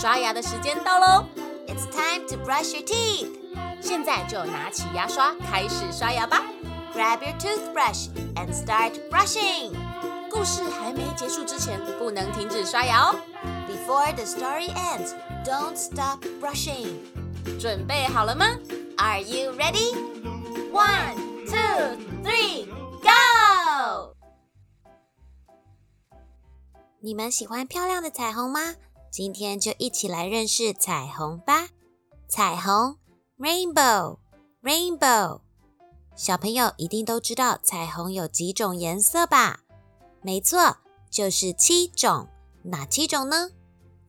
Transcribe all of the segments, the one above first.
刷牙的时间到喽！It's time to brush your teeth。现在就拿起牙刷开始刷牙吧。Grab your toothbrush and start brushing。故事还没结束之前，不能停止刷牙哦。Before the story ends, don't stop brushing。准备好了吗？Are you ready? One, two, three, go！你们喜欢漂亮的彩虹吗？今天就一起来认识彩虹吧。彩虹，rainbow，rainbow。小朋友一定都知道彩虹有几种颜色吧？没错，就是七种。哪七种呢？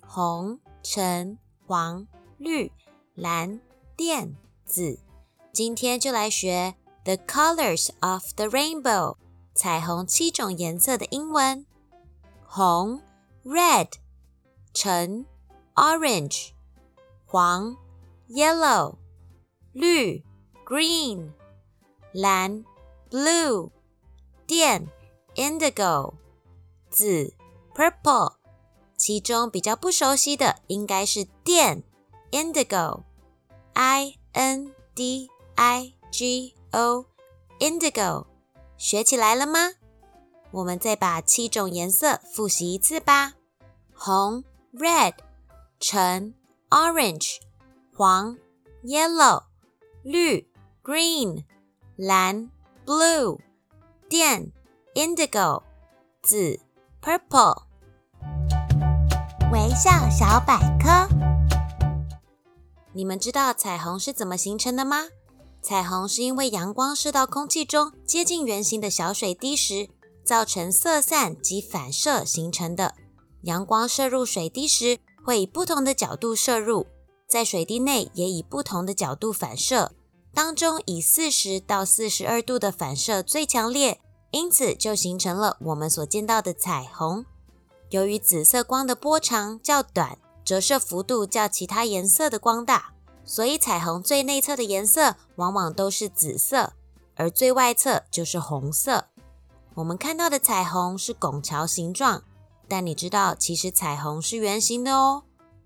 红、橙、黄、绿、蓝、靛、紫。今天就来学 the colors of the rainbow，彩虹七种颜色的英文。红，red。橙，orange，黄，yellow，绿，green，蓝，blue，靛，indigo，紫，purple。其中比较不熟悉的应该是靛，indigo，i n d i g o，indigo。学起来了吗？我们再把七种颜色复习一次吧。红。Red 橙 orange 黄 yellow 绿 green 蓝 blue 靛 indigo 紫 purple 微笑小百科，你们知道彩虹是怎么形成的吗？彩虹是因为阳光射到空气中接近圆形的小水滴时，造成色散及反射形成的。阳光射入水滴时，会以不同的角度射入，在水滴内也以不同的角度反射，当中以四十到四十二度的反射最强烈，因此就形成了我们所见到的彩虹。由于紫色光的波长较短，折射幅度较其他颜色的光大，所以彩虹最内侧的颜色往往都是紫色，而最外侧就是红色。我们看到的彩虹是拱桥形状。但你知道，其实彩虹是圆形的哦。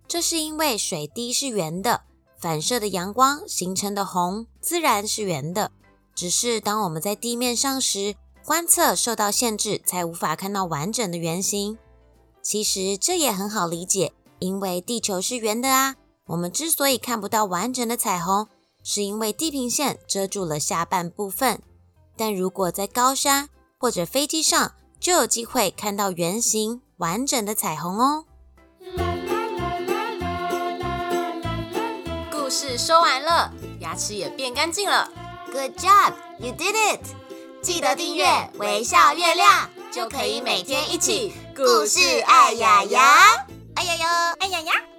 这是因为水滴是圆的，反射的阳光形成的红自然是圆的。只是当我们在地面上时，观测受到限制，才无法看到完整的圆形。其实这也很好理解，因为地球是圆的啊。我们之所以看不到完整的彩虹，是因为地平线遮住了下半部分。但如果在高山或者飞机上，就有机会看到圆形。完整的彩虹哦！故事说完了，牙齿也变干净了。Good job, you did it！记得订阅微笑月亮，就可以每天一起故事爱牙牙，爱牙牙，爱牙牙。